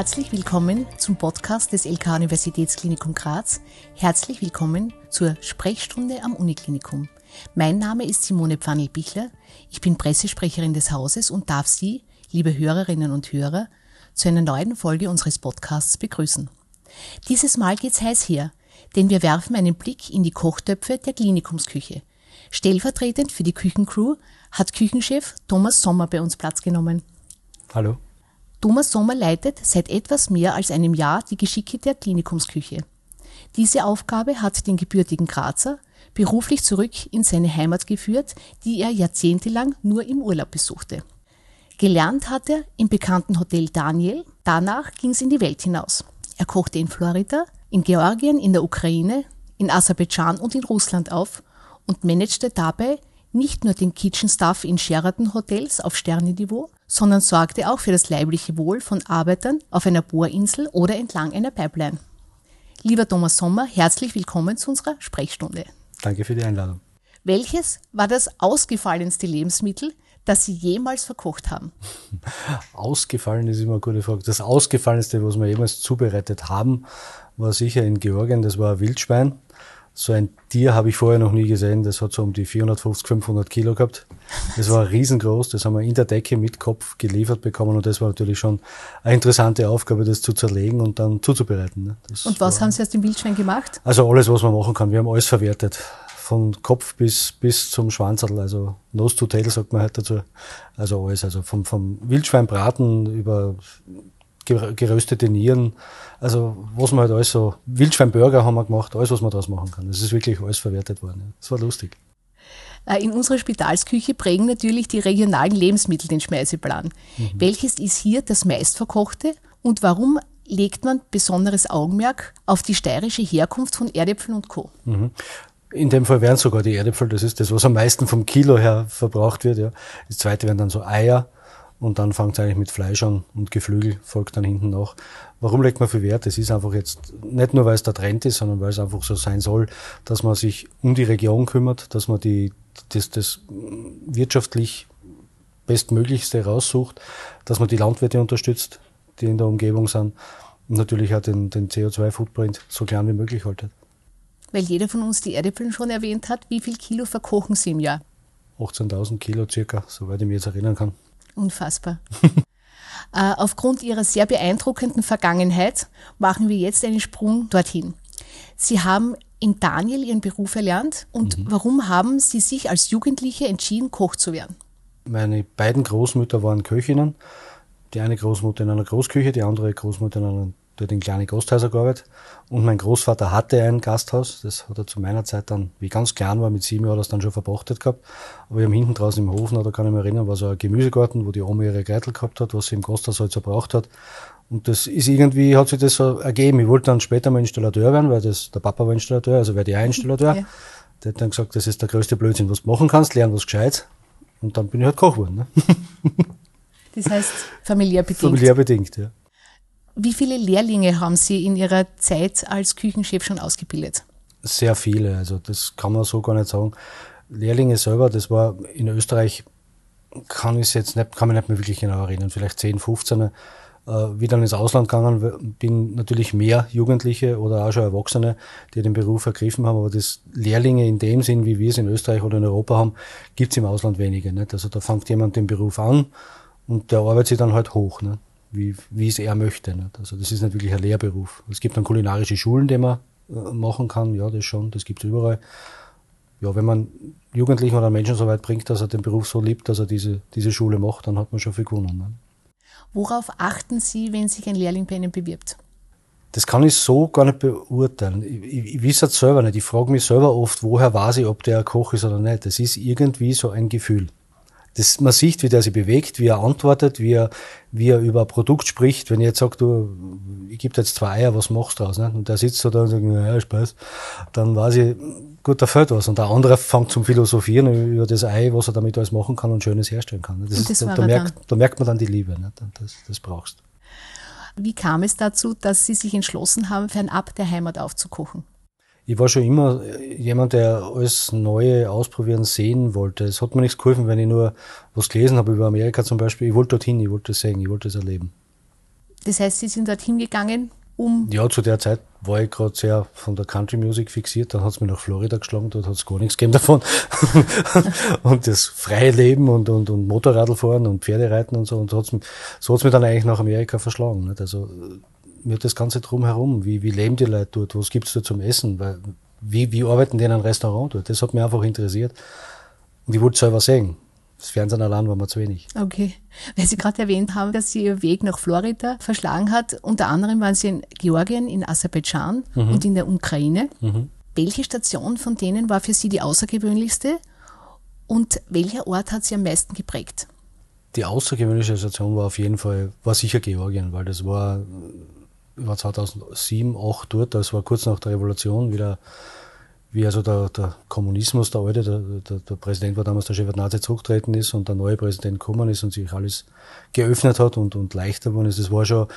Herzlich willkommen zum Podcast des LK Universitätsklinikum Graz. Herzlich willkommen zur Sprechstunde am Uniklinikum. Mein Name ist Simone Pfannel-Bichler. Ich bin Pressesprecherin des Hauses und darf Sie, liebe Hörerinnen und Hörer, zu einer neuen Folge unseres Podcasts begrüßen. Dieses Mal geht's heiß her, denn wir werfen einen Blick in die Kochtöpfe der Klinikumsküche. Stellvertretend für die Küchencrew hat Küchenchef Thomas Sommer bei uns Platz genommen. Hallo. Thomas Sommer leitet seit etwas mehr als einem Jahr die Geschicke der Klinikumsküche. Diese Aufgabe hat den gebürtigen Grazer beruflich zurück in seine Heimat geführt, die er jahrzehntelang nur im Urlaub besuchte. Gelernt hat er im bekannten Hotel Daniel, danach ging es in die Welt hinaus. Er kochte in Florida, in Georgien, in der Ukraine, in Aserbaidschan und in Russland auf und managte dabei nicht nur den Kitchen Staff in Sheraton Hotels auf Sternenniveau, sondern sorgte auch für das leibliche Wohl von Arbeitern auf einer Bohrinsel oder entlang einer Pipeline. Lieber Thomas Sommer, herzlich willkommen zu unserer Sprechstunde. Danke für die Einladung. Welches war das ausgefallenste Lebensmittel, das Sie jemals verkocht haben? Ausgefallen ist immer eine gute Frage. Das ausgefallenste, was wir jemals zubereitet haben, war sicher in Georgien, das war ein Wildschwein so ein Tier habe ich vorher noch nie gesehen. Das hat so um die 450, 500 Kilo gehabt. Das war riesengroß. Das haben wir in der Decke mit Kopf geliefert bekommen. Und das war natürlich schon eine interessante Aufgabe, das zu zerlegen und dann zuzubereiten. Ne? und was war, haben Sie aus dem Wildschwein gemacht? Also alles, was man machen kann. Wir haben alles verwertet. Von Kopf bis, bis zum Schwanzerl. Also Nose to Tail sagt man halt dazu. Also alles. Also vom, vom Wildschweinbraten über geröstete Nieren, also was man halt alles so, Wildschweinburger haben wir gemacht, alles was man daraus machen kann. Es ist wirklich alles verwertet worden. Das war lustig. Äh, in unserer Spitalsküche prägen natürlich die regionalen Lebensmittel den Speiseplan. Mhm. Welches ist hier das meistverkochte und warum legt man besonderes Augenmerk auf die steirische Herkunft von Erdäpfeln und Co.? Mhm. In dem Fall wären sogar die Erdäpfel, das ist das, was am meisten vom Kilo her verbraucht wird. Ja. Das zweite wären dann so Eier, und dann fängt es eigentlich mit Fleisch an und Geflügel folgt dann hinten nach. Warum legt man viel Wert? Es ist einfach jetzt nicht nur, weil es der Trend ist, sondern weil es einfach so sein soll, dass man sich um die Region kümmert, dass man die, das, das wirtschaftlich bestmöglichste raussucht, dass man die Landwirte unterstützt, die in der Umgebung sind und natürlich auch den, den CO2-Footprint so klein wie möglich haltet. Weil jeder von uns die Erdäpfel schon erwähnt hat, wie viel Kilo verkochen Sie im Jahr? 18.000 Kilo circa, soweit ich mich jetzt erinnern kann. Unfassbar. äh, aufgrund Ihrer sehr beeindruckenden Vergangenheit machen wir jetzt einen Sprung dorthin. Sie haben in Daniel Ihren Beruf erlernt und mhm. warum haben Sie sich als Jugendliche entschieden, Koch zu werden? Meine beiden Großmütter waren Köchinnen. Die eine Großmutter in einer Großküche, die andere Großmutter in einer dort in kleine Gasthäuser gearbeitet. Und mein Großvater hatte ein Gasthaus. Das hat er zu meiner Zeit dann, wie ich ganz klein war, mit sieben Jahren das dann schon verpachtet gehabt. Aber wir haben hinten draußen im Hof, da kann ich mich erinnern, war so ein Gemüsegarten, wo die Oma ihre Geitel gehabt hat, was sie im Gasthaus halt so braucht hat. Und das ist irgendwie, hat sich das so ergeben. Ich wollte dann später mal Installateur werden, weil das, der Papa war Installateur, also werde ich auch Installateur. Ja. Der hat dann gesagt, das ist der größte Blödsinn, was du machen kannst, lernen was gescheit. Und dann bin ich halt Koch geworden. Ne? Das heißt, familiär bedingt. Familiär bedingt, ja. Wie viele Lehrlinge haben Sie in Ihrer Zeit als Küchenchef schon ausgebildet? Sehr viele, also das kann man so gar nicht sagen. Lehrlinge selber, das war in Österreich, kann ich jetzt nicht, kann mich nicht mehr wirklich genau erinnern, vielleicht 10, 15. Äh, wie dann ins Ausland gegangen bin, natürlich mehr Jugendliche oder auch schon Erwachsene, die den Beruf ergriffen haben, aber das Lehrlinge in dem Sinn, wie wir es in Österreich oder in Europa haben, gibt es im Ausland wenige. Also da fängt jemand den Beruf an und der arbeitet sich dann halt hoch. Nicht? Wie, wie es er möchte. Nicht? Also das ist nicht wirklich ein Lehrberuf. Es gibt dann kulinarische Schulen, die man äh, machen kann, ja, das schon, das gibt es überall. Ja, wenn man Jugendlichen oder Menschen so weit bringt, dass er den Beruf so liebt, dass er diese, diese Schule macht, dann hat man schon viel gewonnen. Ne? Worauf achten Sie, wenn sich ein Lehrling bei Ihnen bewirbt? Das kann ich so gar nicht beurteilen. Ich, ich, ich weiß es selber nicht. Ich frage mich selber oft, woher weiß ich, ob der ein Koch ist oder nicht. Das ist irgendwie so ein Gefühl. Das, man sieht, wie der sich bewegt, wie er antwortet, wie er, wie er über ein Produkt spricht. Wenn ich jetzt sage, du, ich gebe jetzt zwei Eier, was machst du draus? Ne? Und der sitzt so da und sagt, ja, Spaß. Dann weiß ich, gut, da fällt was. Und der andere fängt zum Philosophieren über das Ei, was er damit alles machen kann und Schönes herstellen kann. Das ist, da, da, merkt, da merkt man dann die Liebe. Ne? Das, das brauchst Wie kam es dazu, dass Sie sich entschlossen haben, fernab der Heimat aufzukochen? Ich war schon immer jemand, der alles Neue ausprobieren sehen wollte. Es hat mir nichts geholfen, wenn ich nur was gelesen habe über Amerika zum Beispiel. Ich wollte dorthin, ich wollte es sehen, ich wollte es erleben. Das heißt, Sie sind dorthin gegangen, um. Ja, zu der Zeit war ich gerade sehr von der Country Music fixiert. Dann hat es mich nach Florida geschlagen, dort hat es gar nichts gegeben davon. und das freie Leben und, und, und Motorradfahren und Pferdereiten und so. Und so hat es mich, dann eigentlich nach Amerika verschlagen. Nicht? Also mir das Ganze drumherum. Wie, wie leben die Leute dort? Was gibt's dort zum Essen? Weil, wie, wie arbeiten die in einem Restaurant dort? Das hat mich einfach interessiert. Und ich wollte selber sehen. Das Fernsehen allein war mir zu wenig. Okay. Weil Sie gerade erwähnt haben, dass Sie Ihr Weg nach Florida verschlagen hat. Unter anderem waren Sie in Georgien, in Aserbaidschan mhm. und in der Ukraine. Mhm. Welche Station von denen war für Sie die außergewöhnlichste? Und welcher Ort hat Sie am meisten geprägt? Die außergewöhnliche Station war auf jeden Fall, war sicher Georgien, weil das war war 2007, 2008 dort, das war kurz nach der Revolution, wieder, wie also der, der Kommunismus, der alte, der, der, der, Präsident war damals der Shevardnadze zurückgetreten ist und der neue Präsident gekommen ist und sich alles geöffnet hat und, und leichter geworden ist. Das war schon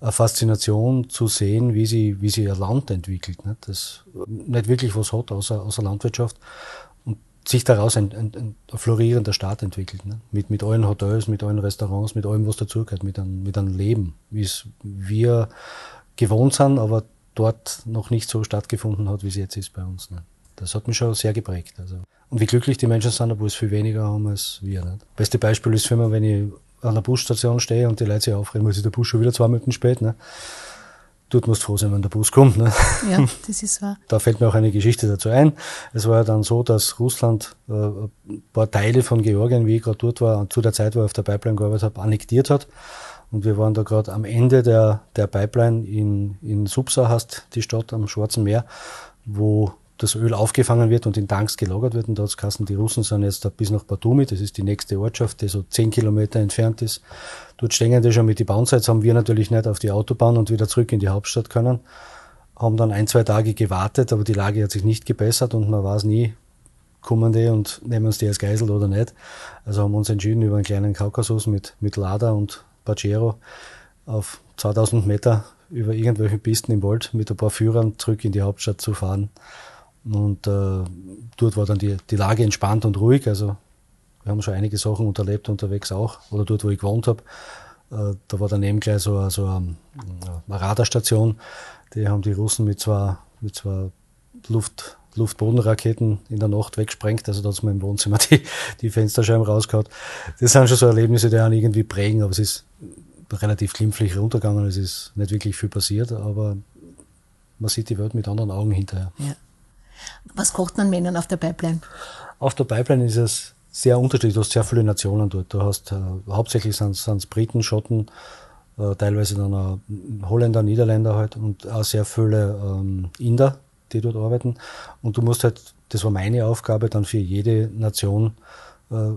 eine Faszination zu sehen, wie sie, wie sie ihr Land entwickelt. Nicht? Das nicht wirklich was hat außer, außer Landwirtschaft sich daraus ein, ein, ein florierender Staat entwickelt. Ne? Mit, mit allen Hotels, mit allen Restaurants, mit allem, was dazugehört, mit einem, mit einem Leben, wie es wir gewohnt sind, aber dort noch nicht so stattgefunden hat, wie es jetzt ist bei uns. Ne? Das hat mich schon sehr geprägt. Also. Und wie glücklich die Menschen sind, obwohl es viel weniger haben als wir. Ne? Beste Beispiel ist für mich, wenn ich an der Busstation stehe und die Leute sich aufregen, weil sich der Bus schon wieder zwei Minuten spät. Ne? Dort musst du froh sein, wenn der Bus kommt. Ne? Ja, das ist wahr. Da fällt mir auch eine Geschichte dazu ein. Es war ja dann so, dass Russland äh, ein paar Teile von Georgien, wie ich gerade dort war, zu der Zeit, wo ich auf der Pipeline gearbeitet habe, annektiert hat. Und wir waren da gerade am Ende der, der Pipeline in, in Subsa, heißt die Stadt am Schwarzen Meer, wo das Öl aufgefangen wird und in Tanks gelagert wird. Und da hat die Russen sind jetzt bis nach Batumi, das ist die nächste Ortschaft, die so zehn Kilometer entfernt ist. Dort stehen die schon mit die Bounsides, haben wir natürlich nicht auf die Autobahn und wieder zurück in die Hauptstadt können. Haben dann ein, zwei Tage gewartet, aber die Lage hat sich nicht gebessert und man weiß nie, kommen die und nehmen uns die als Geisel oder nicht. Also haben wir uns entschieden, über einen kleinen Kaukasus mit, mit Lada und Pajero auf 2000 Meter über irgendwelche Pisten im Wald mit ein paar Führern zurück in die Hauptstadt zu fahren. Und äh, dort war dann die, die Lage entspannt und ruhig. Also wir haben schon einige Sachen unterlebt unterwegs auch. Oder dort, wo ich gewohnt habe. Äh, da war daneben gleich so, so eine, eine Radarstation. Die haben die Russen mit zwei, mit zwei Luft, Luftbodenraketen in der Nacht weggesprengt. Also da hat man im Wohnzimmer die, die Fensterscheiben rausgehauen. Das sind schon so Erlebnisse, die einen irgendwie prägen, aber es ist relativ glimpflich runtergegangen. Es ist nicht wirklich viel passiert, aber man sieht die Welt mit anderen Augen hinterher. Ja. Was kocht man Männern auf der Pipeline? Auf der Pipeline ist es sehr unterschiedlich. Du hast sehr viele Nationen dort. Du hast äh, hauptsächlich sind es Briten, Schotten, äh, teilweise dann auch Holländer, Niederländer halt und auch sehr viele ähm, Inder, die dort arbeiten. Und du musst halt, das war meine Aufgabe, dann für jede Nation äh,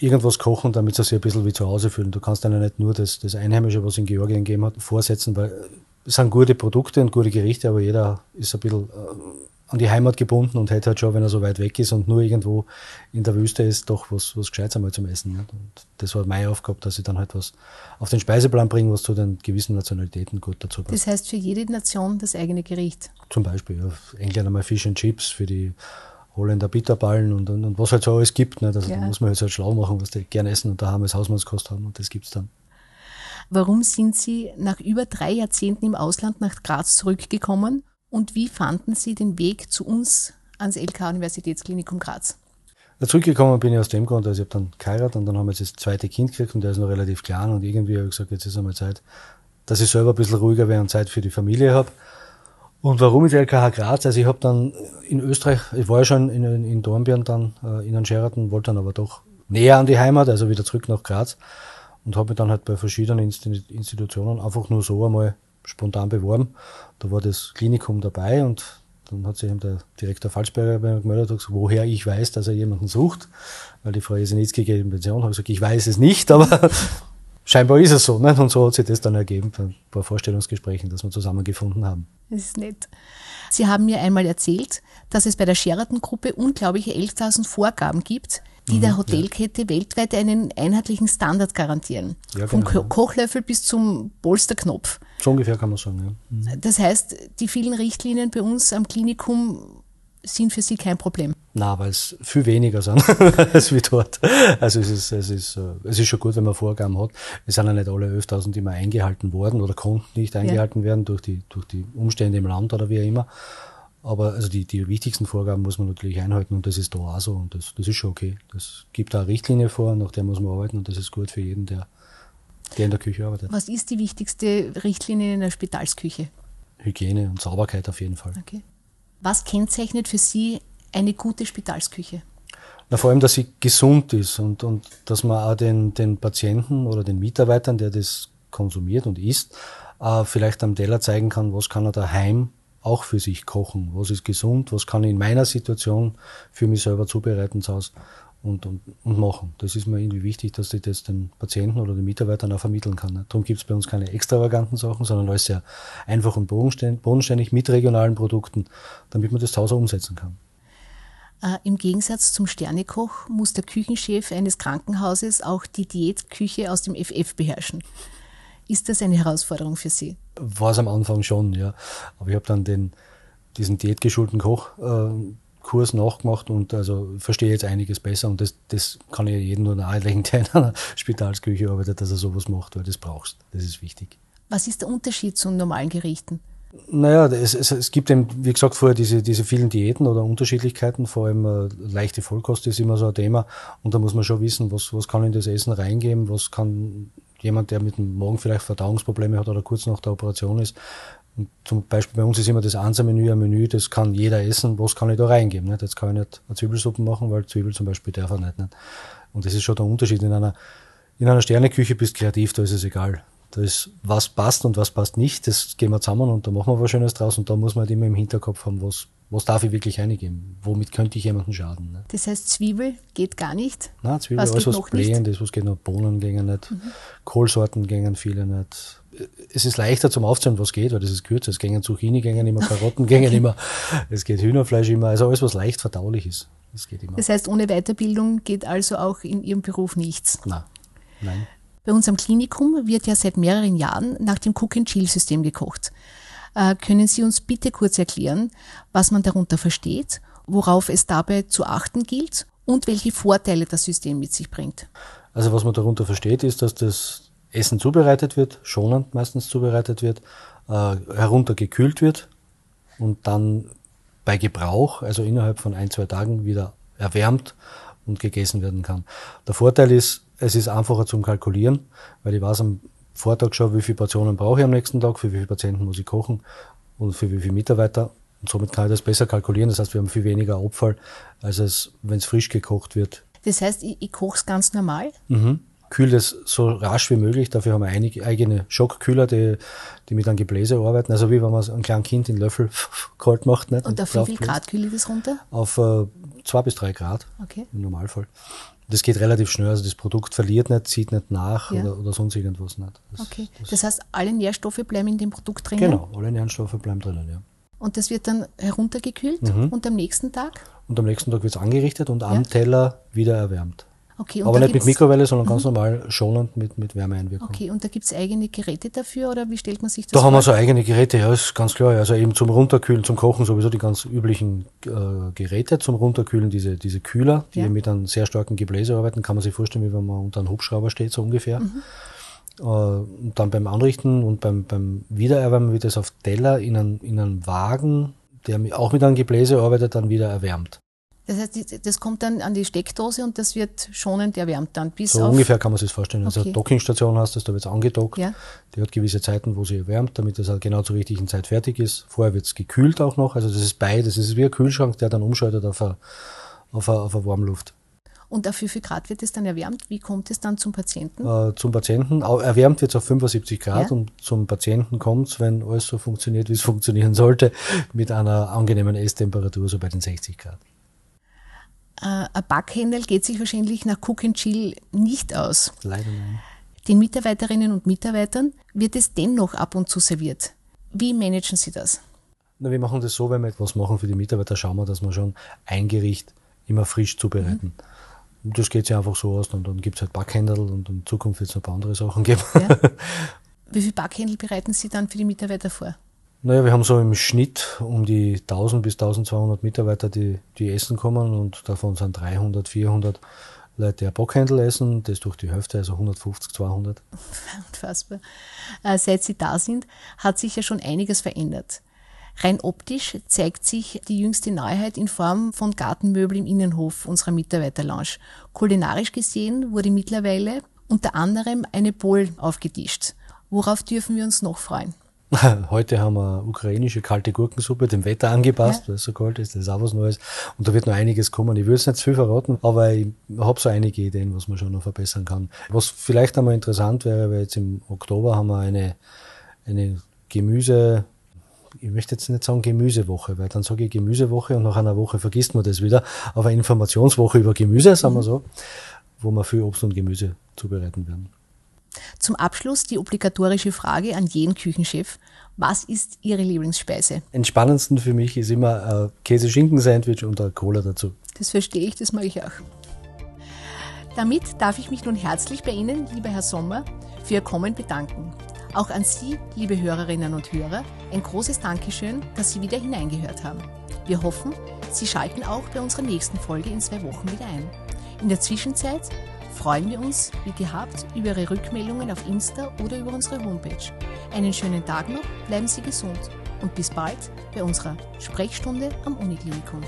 irgendwas kochen, damit sie sich ein bisschen wie zu Hause fühlen. Du kannst ihnen nicht nur das, das Einheimische, was in Georgien gegeben hat, vorsetzen, weil es sind gute Produkte und gute Gerichte, aber jeder ist ein bisschen äh, an die Heimat gebunden und hätte halt schon, wenn er so weit weg ist und nur irgendwo in der Wüste ist, doch was, was Gescheites einmal zum Essen. Nicht? Und das war meine Aufgabe, dass ich dann halt was auf den Speiseplan bringe, was zu den gewissen Nationalitäten gut dazu passt. Das heißt für jede Nation das eigene Gericht? Zum Beispiel, ja. Engländer mal Fish and Chips, für die Holländer Bitterballen und, und, und was halt so alles gibt. Nicht? Also ja. da muss man halt, halt schlau machen, was die gerne essen und da haben wir das Hausmannskost haben und das gibt's dann. Warum sind Sie nach über drei Jahrzehnten im Ausland nach Graz zurückgekommen und wie fanden Sie den Weg zu uns ans LK Universitätsklinikum Graz? Zurückgekommen bin ich aus dem Grund, also ich habe dann geheiratet und dann haben wir jetzt das zweite Kind gekriegt und der ist noch relativ klein und irgendwie habe ich gesagt, jetzt ist einmal Zeit, dass ich selber ein bisschen ruhiger wäre und Zeit für die Familie habe. Und warum ist LKH Graz? Also ich habe dann in Österreich, ich war ja schon in, in, in Dornbirn dann, äh, in Sheraton, wollte dann aber doch näher an die Heimat, also wieder zurück nach Graz und habe mich dann halt bei verschiedenen Institutionen einfach nur so einmal spontan beworben. Da war das Klinikum dabei und Dann hat sich eben der Direktor Falsberger bei mir gemeldet und gesagt, woher ich weiß, dass er jemanden sucht, weil die Frau Jesenitzki geht in Pension. Habe gesagt, ich weiß es nicht, aber scheinbar ist es so. Ne? Und so hat sich das dann ergeben bei ein paar Vorstellungsgesprächen, dass wir zusammengefunden haben. Das ist nett. Sie haben mir einmal erzählt, dass es bei der Sheraton-Gruppe unglaubliche 11.000 Vorgaben gibt, die mhm, der Hotelkette ja. weltweit einen einheitlichen Standard garantieren. Ja, Vom genau, Kochlöffel bis zum Polsterknopf. So ungefähr kann man sagen, ja. Mhm. Das heißt, die vielen Richtlinien bei uns am Klinikum sind für Sie kein Problem? Na, weil es viel weniger sind als wie dort. Also es ist, es ist, äh, es ist schon gut, wenn man Vorgaben hat. Es sind ja nicht alle 11.000 immer eingehalten worden oder konnten nicht eingehalten ja. werden durch die, durch die Umstände im Land oder wie auch immer. Aber also die, die wichtigsten Vorgaben muss man natürlich einhalten und das ist da auch so und das, das ist schon okay. Das gibt da eine Richtlinie vor, nach der muss man arbeiten und das ist gut für jeden, der, der in der Küche arbeitet. Was ist die wichtigste Richtlinie in der Spitalsküche? Hygiene und Sauberkeit auf jeden Fall. Okay. Was kennzeichnet für Sie eine gute Spitalsküche? Na, vor allem, dass sie gesund ist und, und dass man auch den, den Patienten oder den Mitarbeitern, der das konsumiert und isst, äh, vielleicht am Teller zeigen kann, was kann er daheim auch für sich kochen, was ist gesund, was kann ich in meiner Situation für mich selber zubereiten zu Hause und, und, und machen. Das ist mir irgendwie wichtig, dass ich das den Patienten oder den Mitarbeitern auch vermitteln kann. Darum gibt es bei uns keine extravaganten Sachen, sondern alles sehr einfach und bodenständig mit regionalen Produkten, damit man das zu Hause umsetzen kann. Äh, Im Gegensatz zum Sternekoch muss der Küchenchef eines Krankenhauses auch die Diätküche aus dem FF beherrschen. Ist das eine Herausforderung für Sie? War es am Anfang schon, ja. Aber ich habe dann den, diesen diätgeschulten Kochkurs äh, nachgemacht und also verstehe jetzt einiges besser und das, das kann ich jedem nur nahelegen, der in einer Spitalsküche arbeitet, dass er sowas macht, weil das brauchst. Das ist wichtig. Was ist der Unterschied zu normalen Gerichten? Naja, es, es, es gibt eben, wie gesagt, vorher diese, diese vielen Diäten oder Unterschiedlichkeiten, vor allem äh, leichte Vollkost ist immer so ein Thema und da muss man schon wissen, was, was kann in das Essen reingeben, was kann jemand, der mit dem Morgen vielleicht Verdauungsprobleme hat oder kurz nach der Operation ist. Und zum Beispiel bei uns ist immer das Ansa-Menü ein Menü, das kann jeder essen, was kann ich da reingeben. Nicht? Jetzt kann ich nicht eine Zwiebelsuppe machen, weil Zwiebel zum Beispiel darf er nicht, nicht. Und das ist schon der Unterschied. In einer, in einer Sterneküche bist du kreativ, da ist es egal. Da ist, was passt und was passt nicht, das gehen wir zusammen und da machen wir was Schönes draus und da muss man halt immer im Hinterkopf haben, was, was darf ich wirklich eingeben? Womit könnte ich jemandem schaden? Ne? Das heißt, Zwiebel geht gar nicht? Nein, Zwiebel, was alles was blähend ist, was geht noch, Bohnen gehen nicht, mhm. Kohlsorten gehen viele nicht. Es ist leichter zum Aufzählen, was geht, weil das ist kürzer. Es gehen Zucchini, gehen immer Karotten, gehen immer, es geht Hühnerfleisch immer, also alles, was leicht verdaulich ist. Das geht immer. Das heißt, ohne Weiterbildung geht also auch in Ihrem Beruf nichts? Nein. Nein. Bei unserem Klinikum wird ja seit mehreren Jahren nach dem Cook-and-Chill-System gekocht. Äh, können Sie uns bitte kurz erklären, was man darunter versteht, worauf es dabei zu achten gilt und welche Vorteile das System mit sich bringt? Also was man darunter versteht, ist, dass das Essen zubereitet wird, schonend meistens zubereitet wird, äh, heruntergekühlt wird und dann bei Gebrauch, also innerhalb von ein, zwei Tagen wieder erwärmt und gegessen werden kann. Der Vorteil ist, es ist einfacher zum Kalkulieren, weil ich weiß am Vortag schon, wie viele Portionen brauche ich am nächsten Tag, für wie viele Patienten muss ich kochen und für wie viele Mitarbeiter. Und somit kann ich das besser kalkulieren. Das heißt, wir haben viel weniger Abfall, als es, wenn es frisch gekocht wird. Das heißt, ich, ich koche es ganz normal? Mhm. Kühl das so rasch wie möglich. Dafür haben wir einige, eigene Schockkühler, die, die mit einem Gebläse arbeiten. Also wie wenn man ein kleines Kind in Löffel kalt macht. Nicht? Und, und auf wie viel Grad kühle ich das runter? Auf äh, zwei bis drei Grad okay. im Normalfall. Das geht relativ schnell, also das Produkt verliert nicht, zieht nicht nach ja. oder, oder, sonst irgendwas nicht. Das, okay, das, das, heißt, alle Nährstoffe bleiben in dem Produkt drinnen? Genau, alle Nährstoffe bleiben drinnen, ja. Und das wird dann heruntergekühlt mhm. und am nächsten Tag? Und am nächsten Tag wird es angerichtet und ja. am Teller wieder erwärmt. Okay, Aber nicht mit Mikrowelle, sondern mhm. ganz normal schonend mit, mit Wärmeeinwirkung. Okay, und da gibt es eigene Geräte dafür oder wie stellt man sich das da vor? Da haben wir so eigene Geräte, ja, ist ganz klar. Also eben zum Runterkühlen, zum Kochen sowieso die ganz üblichen äh, Geräte. Zum Runterkühlen diese, diese Kühler, die ja. mit einem sehr starken Gebläse arbeiten. Kann man sich vorstellen, wie wenn man unter einem Hubschrauber steht, so ungefähr. Mhm. Äh, und dann beim Anrichten und beim, beim Wiedererwärmen wird es auf Teller in einen, in einen Wagen, der auch mit einem Gebläse arbeitet, dann wieder erwärmt. Das heißt, das kommt dann an die Steckdose und das wird schonend erwärmt dann bis So ungefähr kann man sich das vorstellen. Also okay. Also Dockingstation hast du, da wird es angedockt. Ja. Die hat gewisse Zeiten, wo sie erwärmt, damit das halt genau zur richtigen Zeit fertig ist. Vorher wird es gekühlt auch noch. Also das ist beides. Das ist wie ein Kühlschrank, der dann umschaltet auf eine, auf eine, auf eine Warmluft. Und auf wie viel Grad wird es dann erwärmt? Wie kommt es dann zum Patienten? Äh, zum Patienten, erwärmt wird es auf 75 Grad ja. und zum Patienten kommt es, wenn alles so funktioniert, wie es funktionieren sollte, mit einer angenehmen Esstemperatur, so bei den 60 Grad. Äh, ein Backhändel geht sich wahrscheinlich nach Cook and Chill nicht aus. Leider nein. Den Mitarbeiterinnen und Mitarbeitern wird es dennoch ab und zu serviert. Wie managen Sie das? Na, wir machen das so, wenn wir etwas machen für die Mitarbeiter, schauen wir, dass wir schon ein Gericht immer frisch zubereiten. Mhm. Das geht sich einfach so aus und dann gibt es halt Backhändel und in Zukunft wird es noch ein paar andere Sachen geben. Ja. Wie viele Backhändel bereiten Sie dann für die Mitarbeiter vor? Naja, wir haben so im Schnitt um die 1000 bis 1200 Mitarbeiter, die, die essen kommen und davon sind 300, 400 Leute, die ein Backhändel essen, das durch die Hälfte, also 150, 200. Unfassbar. Äh, seit Sie da sind, hat sich ja schon einiges verändert. Rein optisch zeigt sich die jüngste Neuheit in Form von Gartenmöbel im Innenhof unserer Mitarbeiterlounge. Kulinarisch gesehen wurde mittlerweile unter anderem eine Bowl aufgetischt. Worauf dürfen wir uns noch freuen? Heute haben wir ukrainische kalte Gurkensuppe, dem Wetter angepasst, ja. weil es so kalt ist, das ist auch was Neues. Und da wird noch einiges kommen. Ich will es nicht zu viel verraten, aber ich habe so einige Ideen, was man schon noch verbessern kann. Was vielleicht einmal interessant wäre, weil jetzt im Oktober haben wir eine, eine Gemüse, ich möchte jetzt nicht sagen Gemüsewoche, weil dann sage ich Gemüsewoche und nach einer Woche vergisst man das wieder. Aber Informationswoche über Gemüse, sagen wir so, wo wir viel Obst und Gemüse zubereiten werden. Zum Abschluss die obligatorische Frage an jeden Küchenchef. Was ist Ihre Lieblingsspeise? Entspannendsten für mich ist immer ein Käse-Schinken-Sandwich und eine Cola dazu. Das verstehe ich, das mag ich auch. Damit darf ich mich nun herzlich bei Ihnen, lieber Herr Sommer, für Ihr Kommen bedanken. Auch an Sie, liebe Hörerinnen und Hörer, ein großes Dankeschön, dass Sie wieder hineingehört haben. Wir hoffen, Sie schalten auch bei unserer nächsten Folge in zwei Wochen wieder ein. In der Zwischenzeit freuen wir uns, wie gehabt, über Ihre Rückmeldungen auf Insta oder über unsere Homepage. Einen schönen Tag noch, bleiben Sie gesund und bis bald bei unserer Sprechstunde am Uniklinikum.